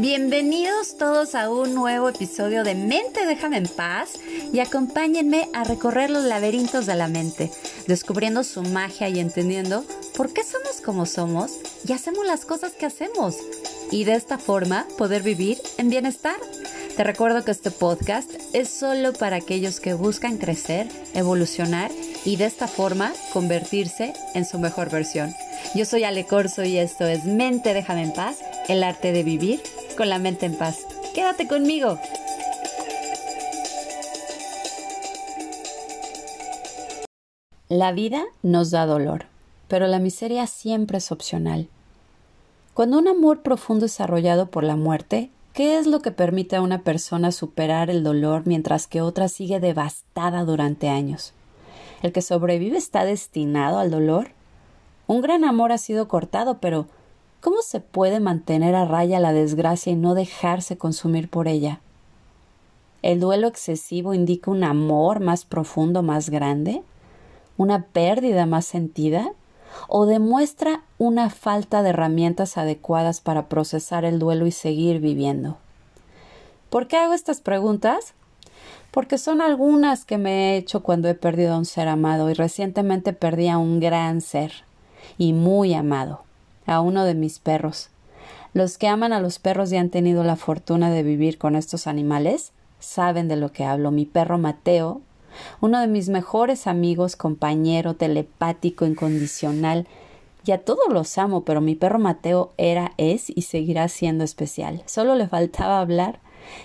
Bienvenidos todos a un nuevo episodio de Mente Déjame en Paz y acompáñenme a recorrer los laberintos de la mente, descubriendo su magia y entendiendo por qué somos como somos y hacemos las cosas que hacemos y de esta forma poder vivir en bienestar. Te recuerdo que este podcast es solo para aquellos que buscan crecer, evolucionar y de esta forma convertirse en su mejor versión. Yo soy Ale Corso y esto es Mente Déjame en Paz, el arte de vivir con la mente en paz. Quédate conmigo. La vida nos da dolor, pero la miseria siempre es opcional. Cuando un amor profundo es arrollado por la muerte, ¿qué es lo que permite a una persona superar el dolor mientras que otra sigue devastada durante años? ¿El que sobrevive está destinado al dolor? Un gran amor ha sido cortado, pero ¿Cómo se puede mantener a raya la desgracia y no dejarse consumir por ella? ¿El duelo excesivo indica un amor más profundo, más grande? ¿Una pérdida más sentida? ¿O demuestra una falta de herramientas adecuadas para procesar el duelo y seguir viviendo? ¿Por qué hago estas preguntas? Porque son algunas que me he hecho cuando he perdido a un ser amado y recientemente perdí a un gran ser y muy amado a uno de mis perros. Los que aman a los perros y han tenido la fortuna de vivir con estos animales saben de lo que hablo. Mi perro Mateo, uno de mis mejores amigos, compañero, telepático, incondicional, y a todos los amo, pero mi perro Mateo era, es y seguirá siendo especial. Solo le faltaba hablar,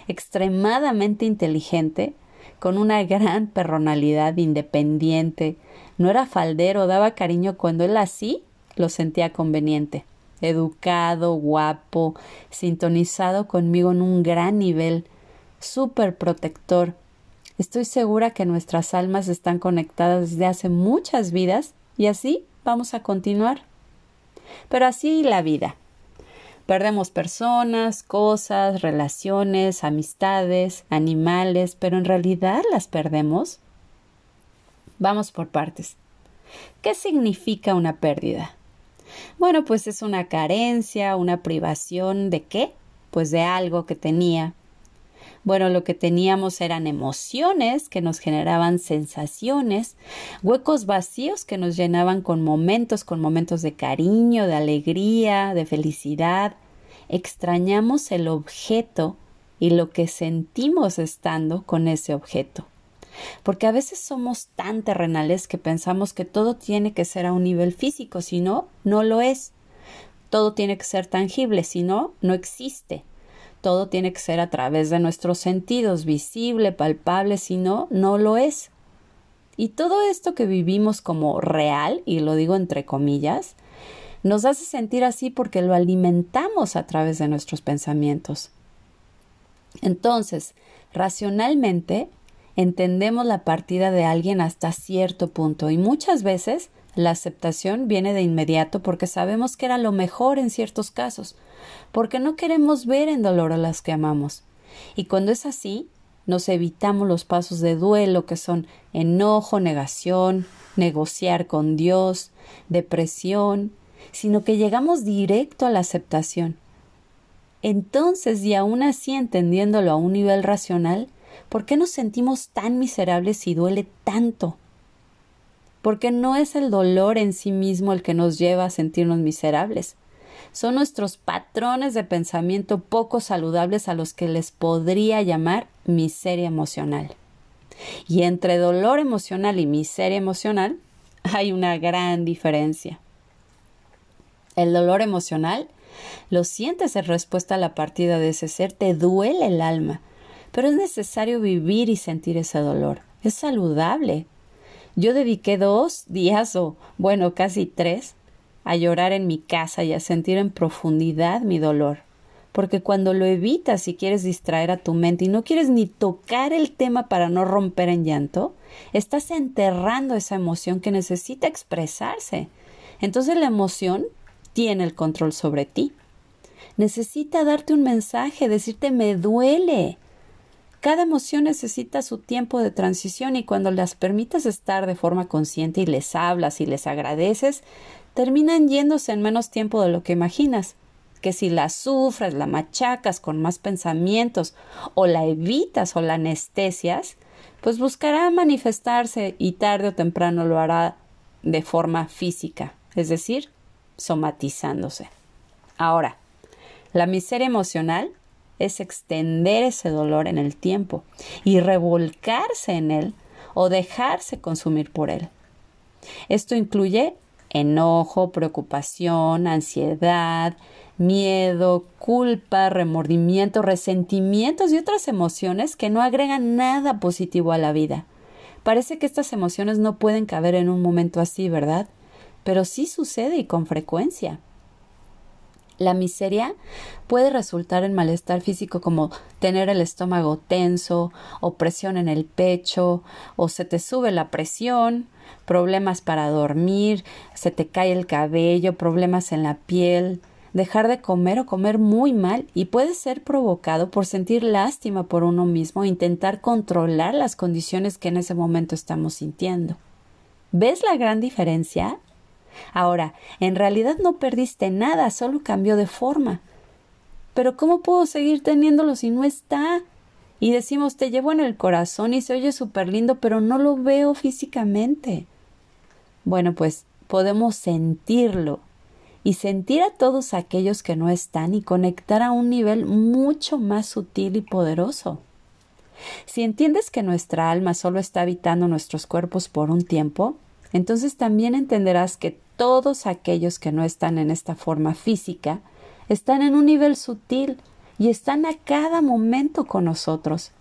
extremadamente inteligente, con una gran personalidad independiente, no era faldero, daba cariño cuando él así lo sentía conveniente. Educado, guapo, sintonizado conmigo en un gran nivel, súper protector. Estoy segura que nuestras almas están conectadas desde hace muchas vidas y así vamos a continuar. Pero así la vida. Perdemos personas, cosas, relaciones, amistades, animales, pero en realidad las perdemos. Vamos por partes. ¿Qué significa una pérdida? Bueno, pues es una carencia, una privación de qué? Pues de algo que tenía. Bueno, lo que teníamos eran emociones que nos generaban sensaciones, huecos vacíos que nos llenaban con momentos, con momentos de cariño, de alegría, de felicidad. Extrañamos el objeto y lo que sentimos estando con ese objeto porque a veces somos tan terrenales que pensamos que todo tiene que ser a un nivel físico, si no, no lo es. Todo tiene que ser tangible, si no, no existe. Todo tiene que ser a través de nuestros sentidos, visible, palpable, si no, no lo es. Y todo esto que vivimos como real, y lo digo entre comillas, nos hace sentir así porque lo alimentamos a través de nuestros pensamientos. Entonces, racionalmente, entendemos la partida de alguien hasta cierto punto y muchas veces la aceptación viene de inmediato porque sabemos que era lo mejor en ciertos casos, porque no queremos ver en dolor a las que amamos. Y cuando es así, nos evitamos los pasos de duelo que son enojo, negación, negociar con Dios, depresión, sino que llegamos directo a la aceptación. Entonces, y aún así entendiéndolo a un nivel racional, ¿Por qué nos sentimos tan miserables y duele tanto? Porque no es el dolor en sí mismo el que nos lleva a sentirnos miserables. Son nuestros patrones de pensamiento poco saludables a los que les podría llamar miseria emocional. Y entre dolor emocional y miseria emocional hay una gran diferencia. El dolor emocional lo sientes en respuesta a la partida de ese ser, te duele el alma, pero es necesario vivir y sentir ese dolor. Es saludable. Yo dediqué dos días o, bueno, casi tres, a llorar en mi casa y a sentir en profundidad mi dolor. Porque cuando lo evitas y quieres distraer a tu mente y no quieres ni tocar el tema para no romper en llanto, estás enterrando esa emoción que necesita expresarse. Entonces la emoción tiene el control sobre ti. Necesita darte un mensaje, decirte me duele, cada emoción necesita su tiempo de transición y cuando las permitas estar de forma consciente y les hablas y les agradeces, terminan yéndose en menos tiempo de lo que imaginas. que si la sufres, la machacas con más pensamientos o la evitas o la anestesias, pues buscará manifestarse y tarde o temprano lo hará de forma física, es decir, somatizándose. Ahora, la miseria emocional es extender ese dolor en el tiempo y revolcarse en él o dejarse consumir por él. Esto incluye enojo, preocupación, ansiedad, miedo, culpa, remordimiento, resentimientos y otras emociones que no agregan nada positivo a la vida. Parece que estas emociones no pueden caber en un momento así, ¿verdad? Pero sí sucede y con frecuencia. La miseria puede resultar en malestar físico como tener el estómago tenso, o presión en el pecho, o se te sube la presión, problemas para dormir, se te cae el cabello, problemas en la piel, dejar de comer o comer muy mal y puede ser provocado por sentir lástima por uno mismo e intentar controlar las condiciones que en ese momento estamos sintiendo. ¿Ves la gran diferencia? Ahora, en realidad no perdiste nada, solo cambió de forma. Pero ¿cómo puedo seguir teniéndolo si no está? Y decimos, te llevo en el corazón y se oye súper lindo, pero no lo veo físicamente. Bueno, pues podemos sentirlo y sentir a todos aquellos que no están y conectar a un nivel mucho más sutil y poderoso. Si entiendes que nuestra alma solo está habitando nuestros cuerpos por un tiempo, entonces también entenderás que todos aquellos que no están en esta forma física están en un nivel sutil y están a cada momento con nosotros.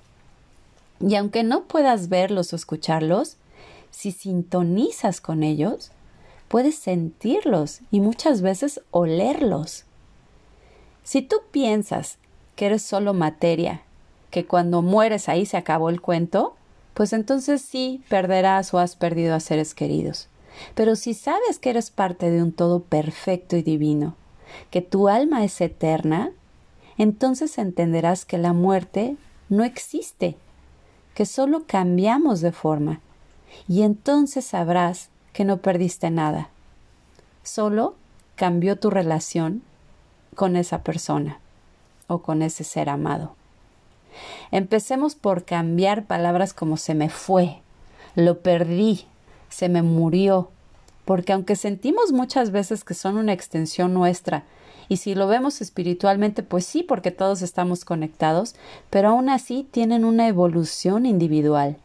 Y aunque no puedas verlos o escucharlos, si sintonizas con ellos, puedes sentirlos y muchas veces olerlos. Si tú piensas que eres solo materia, que cuando mueres ahí se acabó el cuento, pues entonces sí perderás o has perdido a seres queridos. Pero si sabes que eres parte de un todo perfecto y divino, que tu alma es eterna, entonces entenderás que la muerte no existe, que solo cambiamos de forma, y entonces sabrás que no perdiste nada. Solo cambió tu relación con esa persona o con ese ser amado. Empecemos por cambiar palabras como se me fue, lo perdí, se me murió, porque aunque sentimos muchas veces que son una extensión nuestra, y si lo vemos espiritualmente, pues sí, porque todos estamos conectados, pero aún así tienen una evolución individual.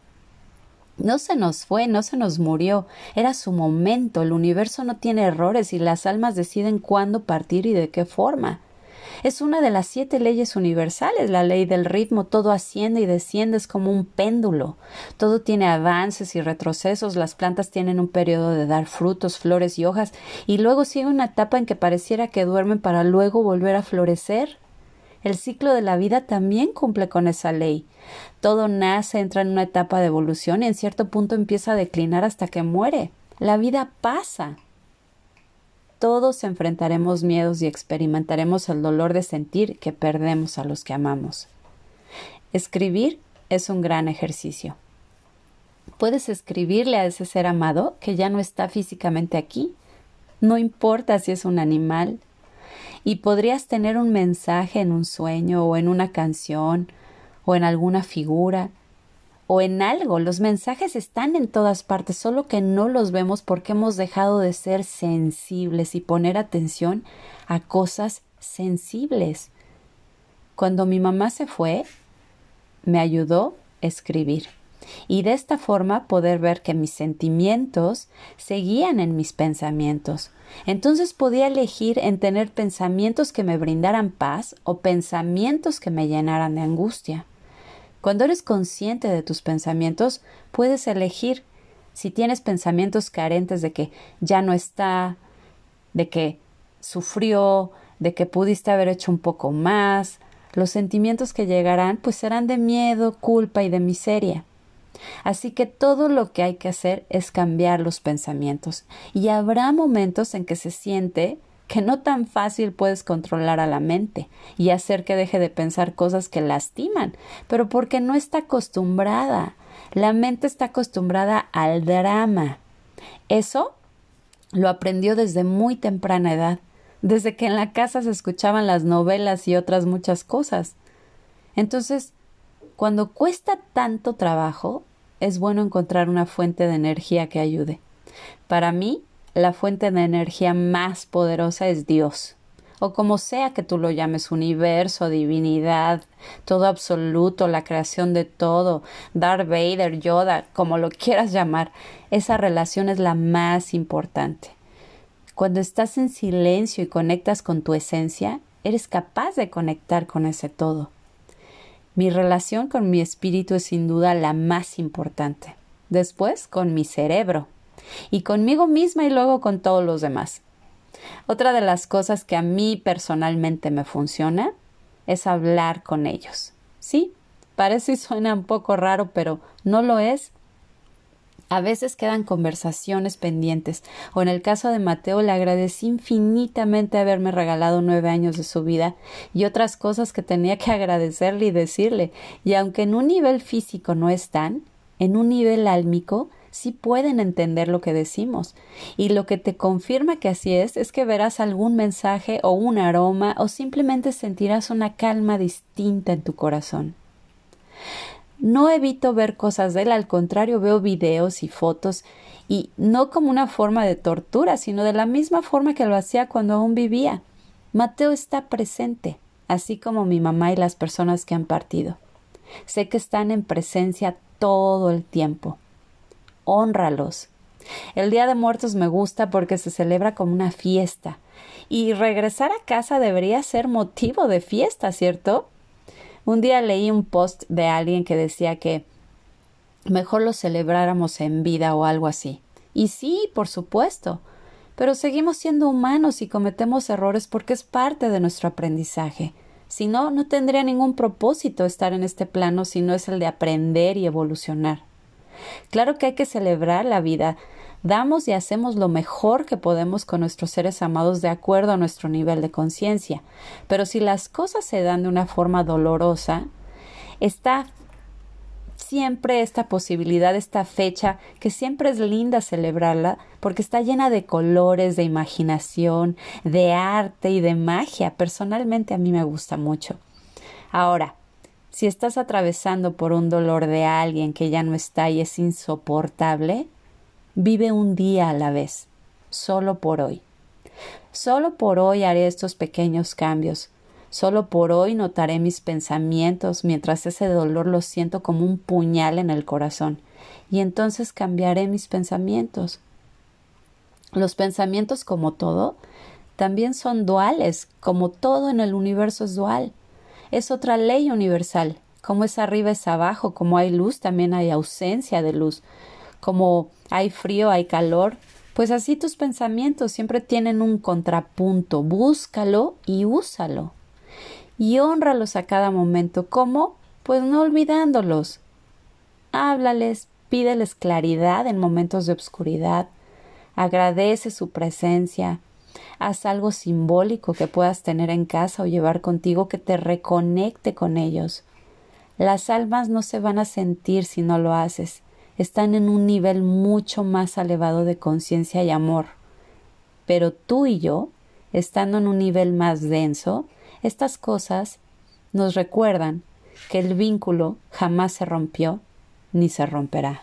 No se nos fue, no se nos murió, era su momento, el universo no tiene errores y las almas deciden cuándo partir y de qué forma. Es una de las siete leyes universales, la ley del ritmo, todo asciende y desciende, es como un péndulo. Todo tiene avances y retrocesos, las plantas tienen un periodo de dar frutos, flores y hojas, y luego sigue una etapa en que pareciera que duermen para luego volver a florecer. El ciclo de la vida también cumple con esa ley. Todo nace, entra en una etapa de evolución y en cierto punto empieza a declinar hasta que muere. La vida pasa. Todos enfrentaremos miedos y experimentaremos el dolor de sentir que perdemos a los que amamos. Escribir es un gran ejercicio. Puedes escribirle a ese ser amado que ya no está físicamente aquí. No importa si es un animal, y podrías tener un mensaje en un sueño o en una canción o en alguna figura o en algo. Los mensajes están en todas partes, solo que no los vemos porque hemos dejado de ser sensibles y poner atención a cosas sensibles. Cuando mi mamá se fue, me ayudó a escribir y de esta forma poder ver que mis sentimientos seguían en mis pensamientos. Entonces podía elegir en tener pensamientos que me brindaran paz o pensamientos que me llenaran de angustia. Cuando eres consciente de tus pensamientos, puedes elegir si tienes pensamientos carentes de que ya no está, de que sufrió, de que pudiste haber hecho un poco más, los sentimientos que llegarán pues serán de miedo, culpa y de miseria. Así que todo lo que hay que hacer es cambiar los pensamientos y habrá momentos en que se siente que no tan fácil puedes controlar a la mente y hacer que deje de pensar cosas que lastiman, pero porque no está acostumbrada. La mente está acostumbrada al drama. Eso lo aprendió desde muy temprana edad, desde que en la casa se escuchaban las novelas y otras muchas cosas. Entonces, cuando cuesta tanto trabajo, es bueno encontrar una fuente de energía que ayude. Para mí, la fuente de energía más poderosa es Dios, o como sea que tú lo llames, universo, divinidad, todo absoluto, la creación de todo, Darth Vader, Yoda, como lo quieras llamar, esa relación es la más importante. Cuando estás en silencio y conectas con tu esencia, eres capaz de conectar con ese todo. Mi relación con mi espíritu es sin duda la más importante. Después con mi cerebro. Y conmigo misma y luego con todos los demás. Otra de las cosas que a mí personalmente me funciona es hablar con ellos. Sí, parece y suena un poco raro, pero no lo es a veces quedan conversaciones pendientes, o en el caso de Mateo le agradecí infinitamente haberme regalado nueve años de su vida y otras cosas que tenía que agradecerle y decirle, y aunque en un nivel físico no están, en un nivel álmico sí pueden entender lo que decimos. Y lo que te confirma que así es es que verás algún mensaje o un aroma o simplemente sentirás una calma distinta en tu corazón. No evito ver cosas de él, al contrario, veo videos y fotos y no como una forma de tortura, sino de la misma forma que lo hacía cuando aún vivía. Mateo está presente, así como mi mamá y las personas que han partido. Sé que están en presencia todo el tiempo. Honralos. El Día de Muertos me gusta porque se celebra como una fiesta. Y regresar a casa debería ser motivo de fiesta, ¿cierto? Un día leí un post de alguien que decía que mejor lo celebráramos en vida o algo así. Y sí, por supuesto, pero seguimos siendo humanos y cometemos errores porque es parte de nuestro aprendizaje. Si no, no tendría ningún propósito estar en este plano si no es el de aprender y evolucionar. Claro que hay que celebrar la vida, damos y hacemos lo mejor que podemos con nuestros seres amados de acuerdo a nuestro nivel de conciencia. Pero si las cosas se dan de una forma dolorosa, está siempre esta posibilidad, esta fecha, que siempre es linda celebrarla, porque está llena de colores, de imaginación, de arte y de magia. Personalmente a mí me gusta mucho. Ahora, si estás atravesando por un dolor de alguien que ya no está y es insoportable, Vive un día a la vez, solo por hoy. Solo por hoy haré estos pequeños cambios. Solo por hoy notaré mis pensamientos mientras ese dolor lo siento como un puñal en el corazón. Y entonces cambiaré mis pensamientos. Los pensamientos, como todo, también son duales, como todo en el universo es dual. Es otra ley universal. Como es arriba es abajo, como hay luz, también hay ausencia de luz como hay frío, hay calor, pues así tus pensamientos siempre tienen un contrapunto. Búscalo y úsalo. Y honralos a cada momento. ¿Cómo? Pues no olvidándolos. Háblales, pídeles claridad en momentos de obscuridad. Agradece su presencia. Haz algo simbólico que puedas tener en casa o llevar contigo que te reconecte con ellos. Las almas no se van a sentir si no lo haces están en un nivel mucho más elevado de conciencia y amor. Pero tú y yo, estando en un nivel más denso, estas cosas nos recuerdan que el vínculo jamás se rompió ni se romperá.